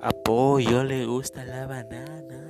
A Pollo le gusta la banana.